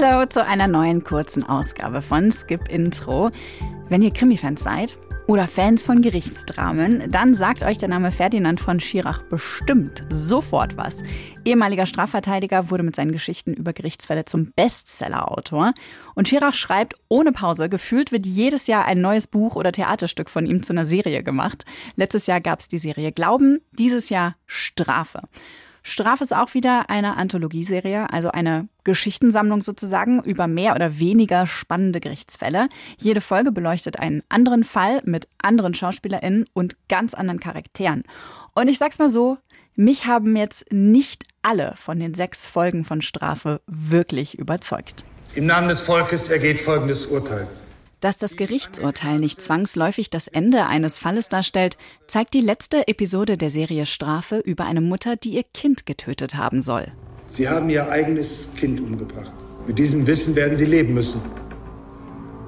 Hallo zu einer neuen kurzen Ausgabe von Skip Intro. Wenn ihr Krimi-Fans seid oder Fans von Gerichtsdramen, dann sagt euch der Name Ferdinand von Schirach bestimmt sofort was. Ehemaliger Strafverteidiger wurde mit seinen Geschichten über Gerichtsfälle zum Bestseller-Autor. Und Schirach schreibt ohne Pause. Gefühlt wird jedes Jahr ein neues Buch oder Theaterstück von ihm zu einer Serie gemacht. Letztes Jahr gab es die Serie Glauben, dieses Jahr Strafe. Strafe ist auch wieder eine Anthologieserie, also eine Geschichtensammlung sozusagen über mehr oder weniger spannende Gerichtsfälle. Jede Folge beleuchtet einen anderen Fall mit anderen SchauspielerInnen und ganz anderen Charakteren. Und ich sag's mal so, mich haben jetzt nicht alle von den sechs Folgen von Strafe wirklich überzeugt. Im Namen des Volkes ergeht folgendes Urteil. Dass das Gerichtsurteil nicht zwangsläufig das Ende eines Falles darstellt, zeigt die letzte Episode der Serie Strafe über eine Mutter, die ihr Kind getötet haben soll. Sie haben Ihr eigenes Kind umgebracht. Mit diesem Wissen werden Sie leben müssen.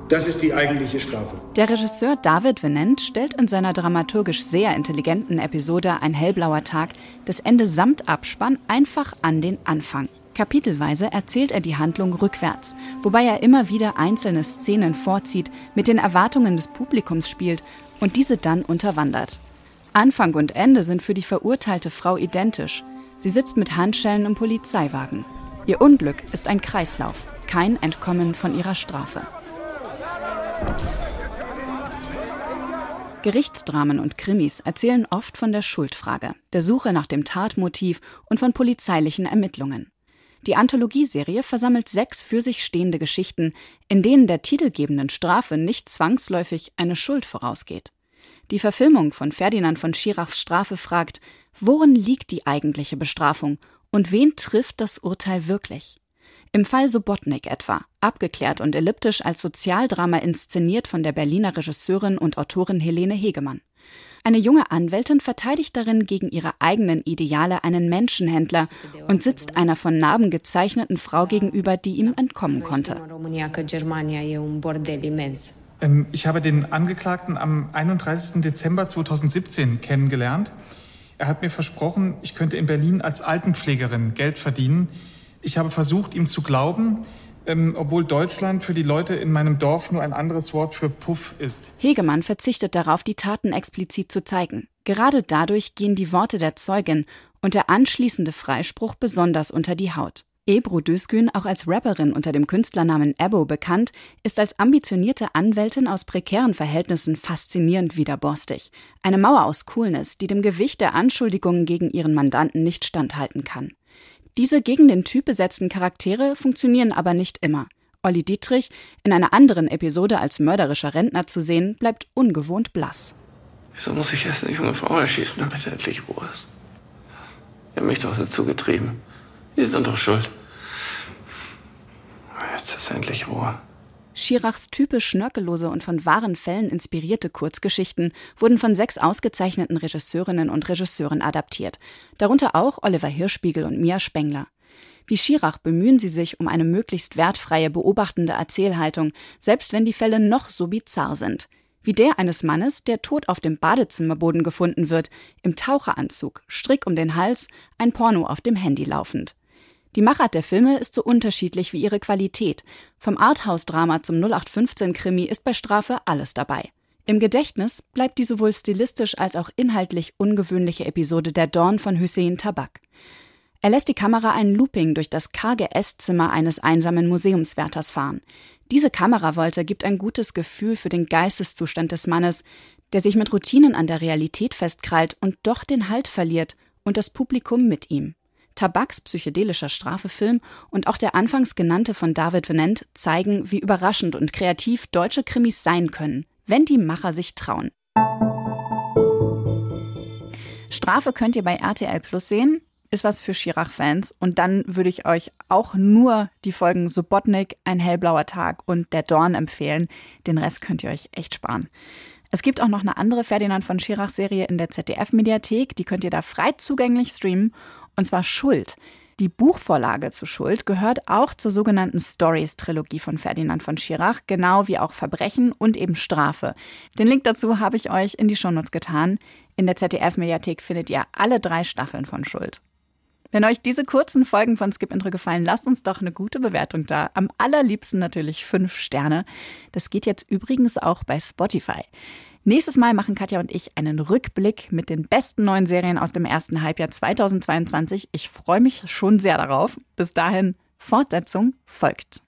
Das ist die eigentliche Strafe. Der Regisseur David Venant stellt in seiner dramaturgisch sehr intelligenten Episode Ein hellblauer Tag das Ende samt Abspann einfach an den Anfang. Kapitelweise erzählt er die Handlung rückwärts, wobei er immer wieder einzelne Szenen vorzieht, mit den Erwartungen des Publikums spielt und diese dann unterwandert. Anfang und Ende sind für die verurteilte Frau identisch. Sie sitzt mit Handschellen im Polizeiwagen. Ihr Unglück ist ein Kreislauf, kein Entkommen von ihrer Strafe. Gerichtsdramen und Krimis erzählen oft von der Schuldfrage, der Suche nach dem Tatmotiv und von polizeilichen Ermittlungen. Die Anthologieserie versammelt sechs für sich stehende Geschichten, in denen der titelgebenden Strafe nicht zwangsläufig eine Schuld vorausgeht. Die Verfilmung von Ferdinand von Schirachs Strafe fragt, worin liegt die eigentliche Bestrafung und wen trifft das Urteil wirklich? Im Fall Subotnik etwa, abgeklärt und elliptisch als Sozialdrama inszeniert von der Berliner Regisseurin und Autorin Helene Hegemann. Eine junge Anwältin verteidigt darin gegen ihre eigenen Ideale einen Menschenhändler und sitzt einer von Narben gezeichneten Frau gegenüber, die ihm entkommen konnte. Ähm, ich habe den Angeklagten am 31. Dezember 2017 kennengelernt. Er hat mir versprochen, ich könnte in Berlin als Altenpflegerin Geld verdienen. Ich habe versucht, ihm zu glauben, ähm, obwohl Deutschland für die Leute in meinem Dorf nur ein anderes Wort für Puff ist. Hegemann verzichtet darauf, die Taten explizit zu zeigen. Gerade dadurch gehen die Worte der Zeugin und der anschließende Freispruch besonders unter die Haut. Ebru Düzgün, auch als Rapperin unter dem Künstlernamen Ebo bekannt, ist als ambitionierte Anwältin aus prekären Verhältnissen faszinierend widerborstig. Eine Mauer aus Coolness, die dem Gewicht der Anschuldigungen gegen ihren Mandanten nicht standhalten kann. Diese gegen den Typ besetzten Charaktere funktionieren aber nicht immer. Olli Dietrich, in einer anderen Episode als mörderischer Rentner zu sehen, bleibt ungewohnt blass. Wieso muss ich erst eine junge Frau erschießen, damit er endlich Ruhe ist? Er hat mich doch dazu getrieben. Sie sind doch schuld. Jetzt ist endlich Ruhe. Schirachs typisch schnörkellose und von wahren Fällen inspirierte Kurzgeschichten wurden von sechs ausgezeichneten Regisseurinnen und Regisseuren adaptiert, darunter auch Oliver Hirschspiegel und Mia Spengler. Wie Schirach bemühen sie sich um eine möglichst wertfreie, beobachtende Erzählhaltung, selbst wenn die Fälle noch so bizarr sind. Wie der eines Mannes, der tot auf dem Badezimmerboden gefunden wird, im Taucheranzug, Strick um den Hals, ein Porno auf dem Handy laufend. Die Machart der Filme ist so unterschiedlich wie ihre Qualität. Vom Arthouse-Drama zum 0815-Krimi ist bei Strafe alles dabei. Im Gedächtnis bleibt die sowohl stilistisch als auch inhaltlich ungewöhnliche Episode Der Dorn von Hussein Tabak. Er lässt die Kamera ein Looping durch das karge Esszimmer eines einsamen Museumswärters fahren. Diese Kamerawolte gibt ein gutes Gefühl für den Geisteszustand des Mannes, der sich mit Routinen an der Realität festkrallt und doch den Halt verliert und das Publikum mit ihm. Tabaks psychedelischer Strafefilm und auch der anfangs genannte von David Venant zeigen, wie überraschend und kreativ deutsche Krimis sein können, wenn die Macher sich trauen. Strafe könnt ihr bei RTL Plus sehen. Ist was für Schirach-Fans. Und dann würde ich euch auch nur die Folgen Subotnik, Ein hellblauer Tag und Der Dorn empfehlen. Den Rest könnt ihr euch echt sparen. Es gibt auch noch eine andere Ferdinand von Schirach-Serie in der ZDF-Mediathek. Die könnt ihr da frei zugänglich streamen und zwar Schuld. Die Buchvorlage zu Schuld gehört auch zur sogenannten Stories-Trilogie von Ferdinand von Schirach, genau wie auch Verbrechen und eben Strafe. Den Link dazu habe ich euch in die Shownotes getan. In der ZDF-Mediathek findet ihr alle drei Staffeln von Schuld. Wenn euch diese kurzen Folgen von Skip Intro gefallen, lasst uns doch eine gute Bewertung da. Am allerliebsten natürlich fünf Sterne. Das geht jetzt übrigens auch bei Spotify. Nächstes Mal machen Katja und ich einen Rückblick mit den besten neuen Serien aus dem ersten Halbjahr 2022. Ich freue mich schon sehr darauf. Bis dahin, Fortsetzung folgt.